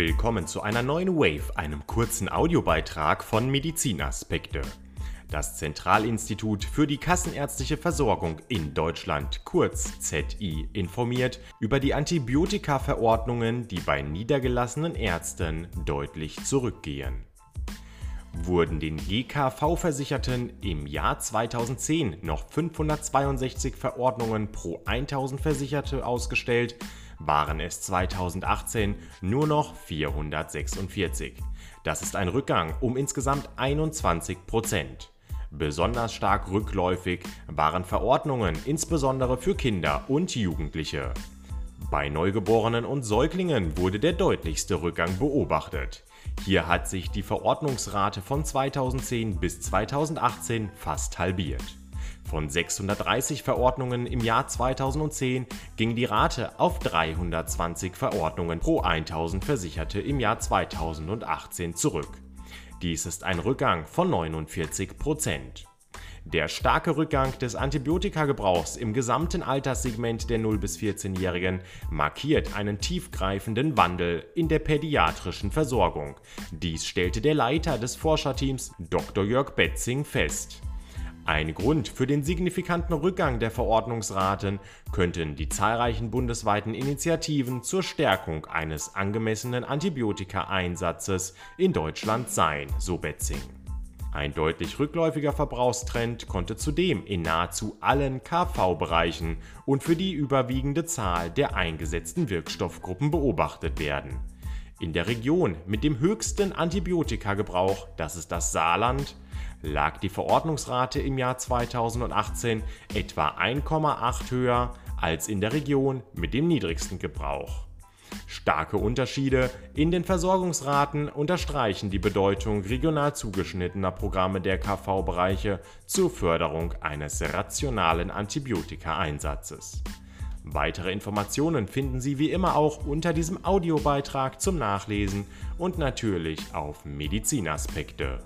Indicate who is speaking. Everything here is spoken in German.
Speaker 1: Willkommen zu einer neuen Wave, einem kurzen Audiobeitrag von Medizinaspekte. Das Zentralinstitut für die kassenärztliche Versorgung in Deutschland, kurz ZI, informiert über die Antibiotika-Verordnungen, die bei niedergelassenen Ärzten deutlich zurückgehen. Wurden den GKV-Versicherten im Jahr 2010 noch 562 Verordnungen pro 1000 Versicherte ausgestellt, waren es 2018 nur noch 446. Das ist ein Rückgang um insgesamt 21 Prozent. Besonders stark rückläufig waren Verordnungen insbesondere für Kinder und Jugendliche. Bei Neugeborenen und Säuglingen wurde der deutlichste Rückgang beobachtet. Hier hat sich die Verordnungsrate von 2010 bis 2018 fast halbiert. Von 630 Verordnungen im Jahr 2010 ging die Rate auf 320 Verordnungen pro 1000 Versicherte im Jahr 2018 zurück. Dies ist ein Rückgang von 49 Prozent. Der starke Rückgang des Antibiotika-Gebrauchs im gesamten Alterssegment der 0- bis 14-Jährigen markiert einen tiefgreifenden Wandel in der pädiatrischen Versorgung. Dies stellte der Leiter des Forscherteams Dr. Jörg Betzing fest. Ein Grund für den signifikanten Rückgang der Verordnungsraten könnten die zahlreichen bundesweiten Initiativen zur Stärkung eines angemessenen Antibiotika-Einsatzes in Deutschland sein, so Betzing. Ein deutlich rückläufiger Verbrauchstrend konnte zudem in nahezu allen KV-Bereichen und für die überwiegende Zahl der eingesetzten Wirkstoffgruppen beobachtet werden. In der Region mit dem höchsten Antibiotika-Gebrauch, das ist das Saarland, lag die Verordnungsrate im Jahr 2018 etwa 1,8 höher als in der Region mit dem niedrigsten Gebrauch. Starke Unterschiede in den Versorgungsraten unterstreichen die Bedeutung regional zugeschnittener Programme der KV-Bereiche zur Förderung eines rationalen Antibiotika-Einsatzes. Weitere Informationen finden Sie wie immer auch unter diesem Audiobeitrag zum Nachlesen und natürlich auf Medizinaspekte.